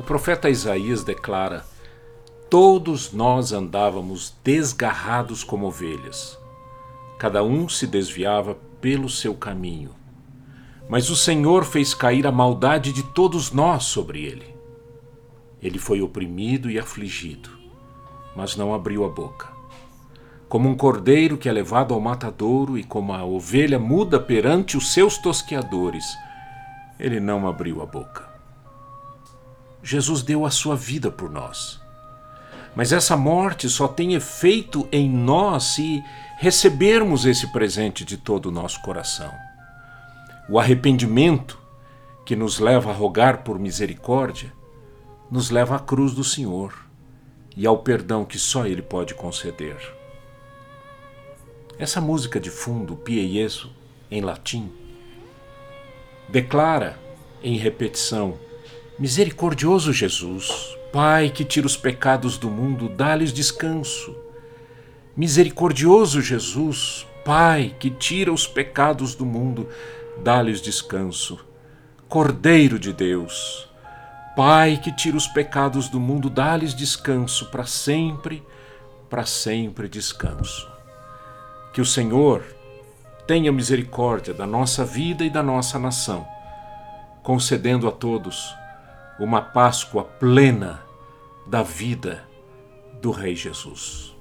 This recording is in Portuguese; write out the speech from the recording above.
O profeta Isaías declara: Todos nós andávamos desgarrados como ovelhas. Cada um se desviava pelo seu caminho. Mas o Senhor fez cair a maldade de todos nós sobre ele. Ele foi oprimido e afligido, mas não abriu a boca. Como um cordeiro que é levado ao matadouro e como a ovelha muda perante os seus tosqueadores, ele não abriu a boca. Jesus deu a sua vida por nós. Mas essa morte só tem efeito em nós se recebermos esse presente de todo o nosso coração. O arrependimento, que nos leva a rogar por misericórdia, nos leva à cruz do Senhor e ao perdão que só Ele pode conceder. Essa música de fundo, Pie Jesu, em latim, declara em repetição Misericordioso Jesus, Pai que tira os pecados do mundo, dá-lhes descanso. Misericordioso Jesus, Pai que tira os pecados do mundo, dá-lhes descanso. Cordeiro de Deus, Pai que tira os pecados do mundo, dá-lhes descanso para sempre, para sempre descanso. Que o Senhor tenha misericórdia da nossa vida e da nossa nação, concedendo a todos uma Páscoa plena da vida do Rei Jesus.